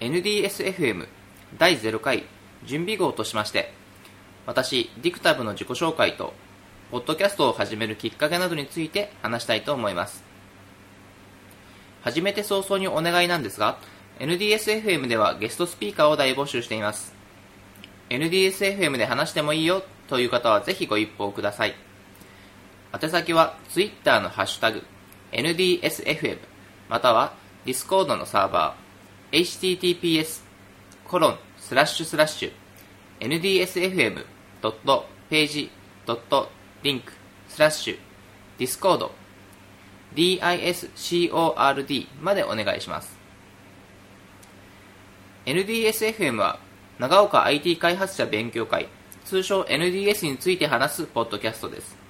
NDSFM 第0回準備号としまして私ディクタブの自己紹介とポッドキャストを始めるきっかけなどについて話したいと思います。初めて早々にお願いなんですが NDSFM ではゲストスピーカーを大募集しています。NDSFM で話してもいいよという方はぜひご一報ください。宛先は Twitter のハッシュタグ NDSFM または Discord のサーバー https コロンスラッシュスラッシュ ndsfm.page.link スラッシュ discord discord までお願いします NDSFM は長岡 IT 開発者勉強会通称 NDS について話すポッドキャストです。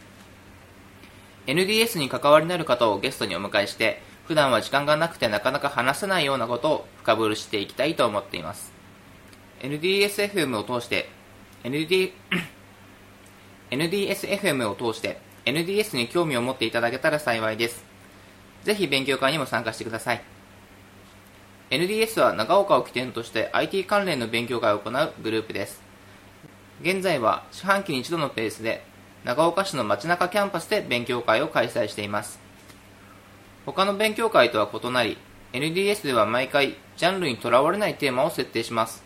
NDS に関わりのある方をゲストにお迎えして普段は時間がなくてなかなか話せないようなことを深掘りしていきたいと思っています。NDSFM を通して ND NDSFM を通して NDS に興味を持っていただけたら幸いです。ぜひ勉強会にも参加してください。NDS は長岡を起点として IT 関連の勉強会を行うグループです。現在は四半期に一度のペースで長岡市の街中キャンパスで勉強会を開催しています。他の勉強会とは異なり NDS では毎回ジャンルにとらわれないテーマを設定します。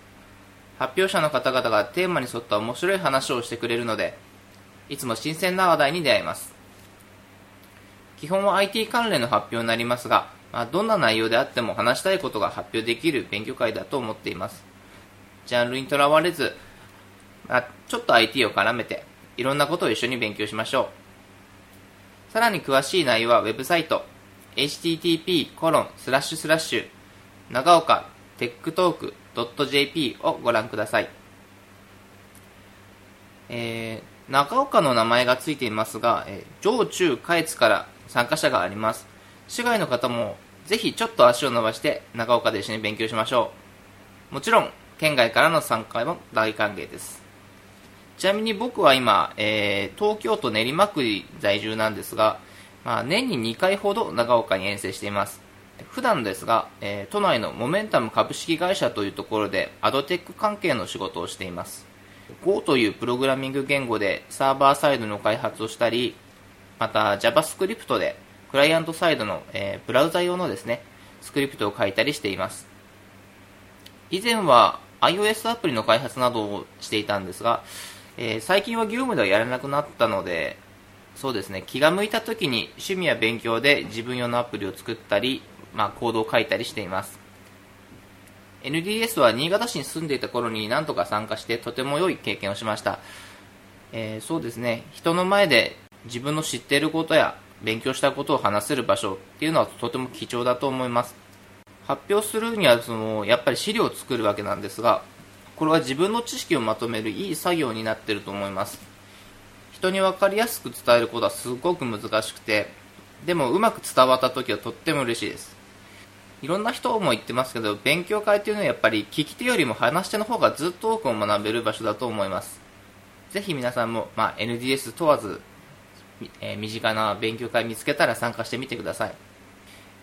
発表者の方々がテーマに沿った面白い話をしてくれるのでいつも新鮮な話題に出会います。基本は IT 関連の発表になりますが、まあ、どんな内容であっても話したいことが発表できる勉強会だと思っています。ジャンルにとらわれず、まあ、ちょっと IT を絡めていろんなことを一緒に勉強しましょう。さらに詳しい内容はウェブサイト http 長岡 Tech Talk .jp をご覧ください、えー、長岡の名前がついていますが、えー、上中下越から参加者があります。市外の方もぜひちょっと足を伸ばして長岡で一緒に勉強しましょう。もちろん県外からの参加も大歓迎です。ちなみに僕は今、えー、東京都練馬区在住なんですが、まあ、年に2回ほど長岡に遠征しています。普段ですが、えー、都内のモメンタム株式会社というところでアドテック関係の仕事をしています。Go というプログラミング言語でサーバーサイドの開発をしたりまた JavaScript でクライアントサイドの、えー、ブラウザ用のですねスクリプトを書いたりしています。以前は iOS アプリの開発などをしていたんですが、えー、最近は業務ではやらなくなったのでそうですね気が向いた時に趣味や勉強で自分用のアプリを作ったりまあ、コードを書いたりしています。NDS は新潟市に住んでいた頃に何とか参加してとても良い経験をしました、えー、そうですね。人の前で自分の知っていることや勉強したことを話せる場所っていうのはとても貴重だと思います。発表するにはそのやっぱり資料を作るわけなんですがこれは自分の知識をまとめるいい作業になってると思います。人に分かりやすく伝えることはすごく難しくてでもうまく伝わった時はとっても嬉しいです。いろんな人も言ってますけど勉強会というのはやっぱり聞き手よりも話し手の方がずっと多く学べる場所だと思います。ぜひ皆さんも、まあ、NDS 問わず、えー、身近な勉強会見つけたら参加してみてください。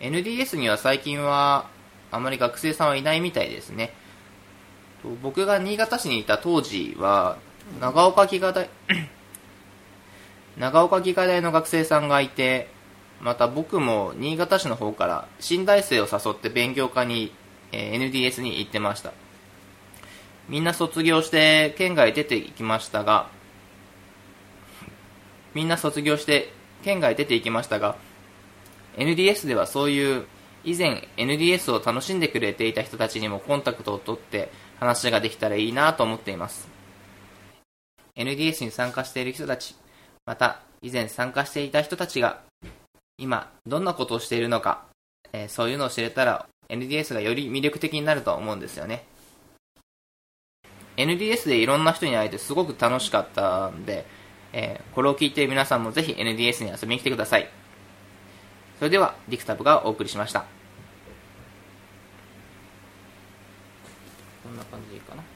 NDS には最近はあまり学生さんはいないみたいですね。僕が新潟市にいた当時は長岡技科大 長岡技科大の学生さんがいてまた僕も新潟市の方から新大生を誘って勉強会に、えー、NDS に行ってました。みんな卒業して県外出ていきましたがみんな卒業して県外出ていきましたが NDS ではそういう以前 NDS を楽しんでくれていた人たちにもコンタクトを取って話ができたらいいなと思っています。NDS に参加している人たちまた以前参加していた人たちが今どんなことをしているのか、えー、そういうのを知れたら NDS がより魅力的になると思うんですよね。NDS でいろんな人に会えてすごく楽しかったんで、えー、これを聞いて皆さんもぜひ NDS に遊びに来てください。それではディクタブがお送りしました。こんな感じでいいかな。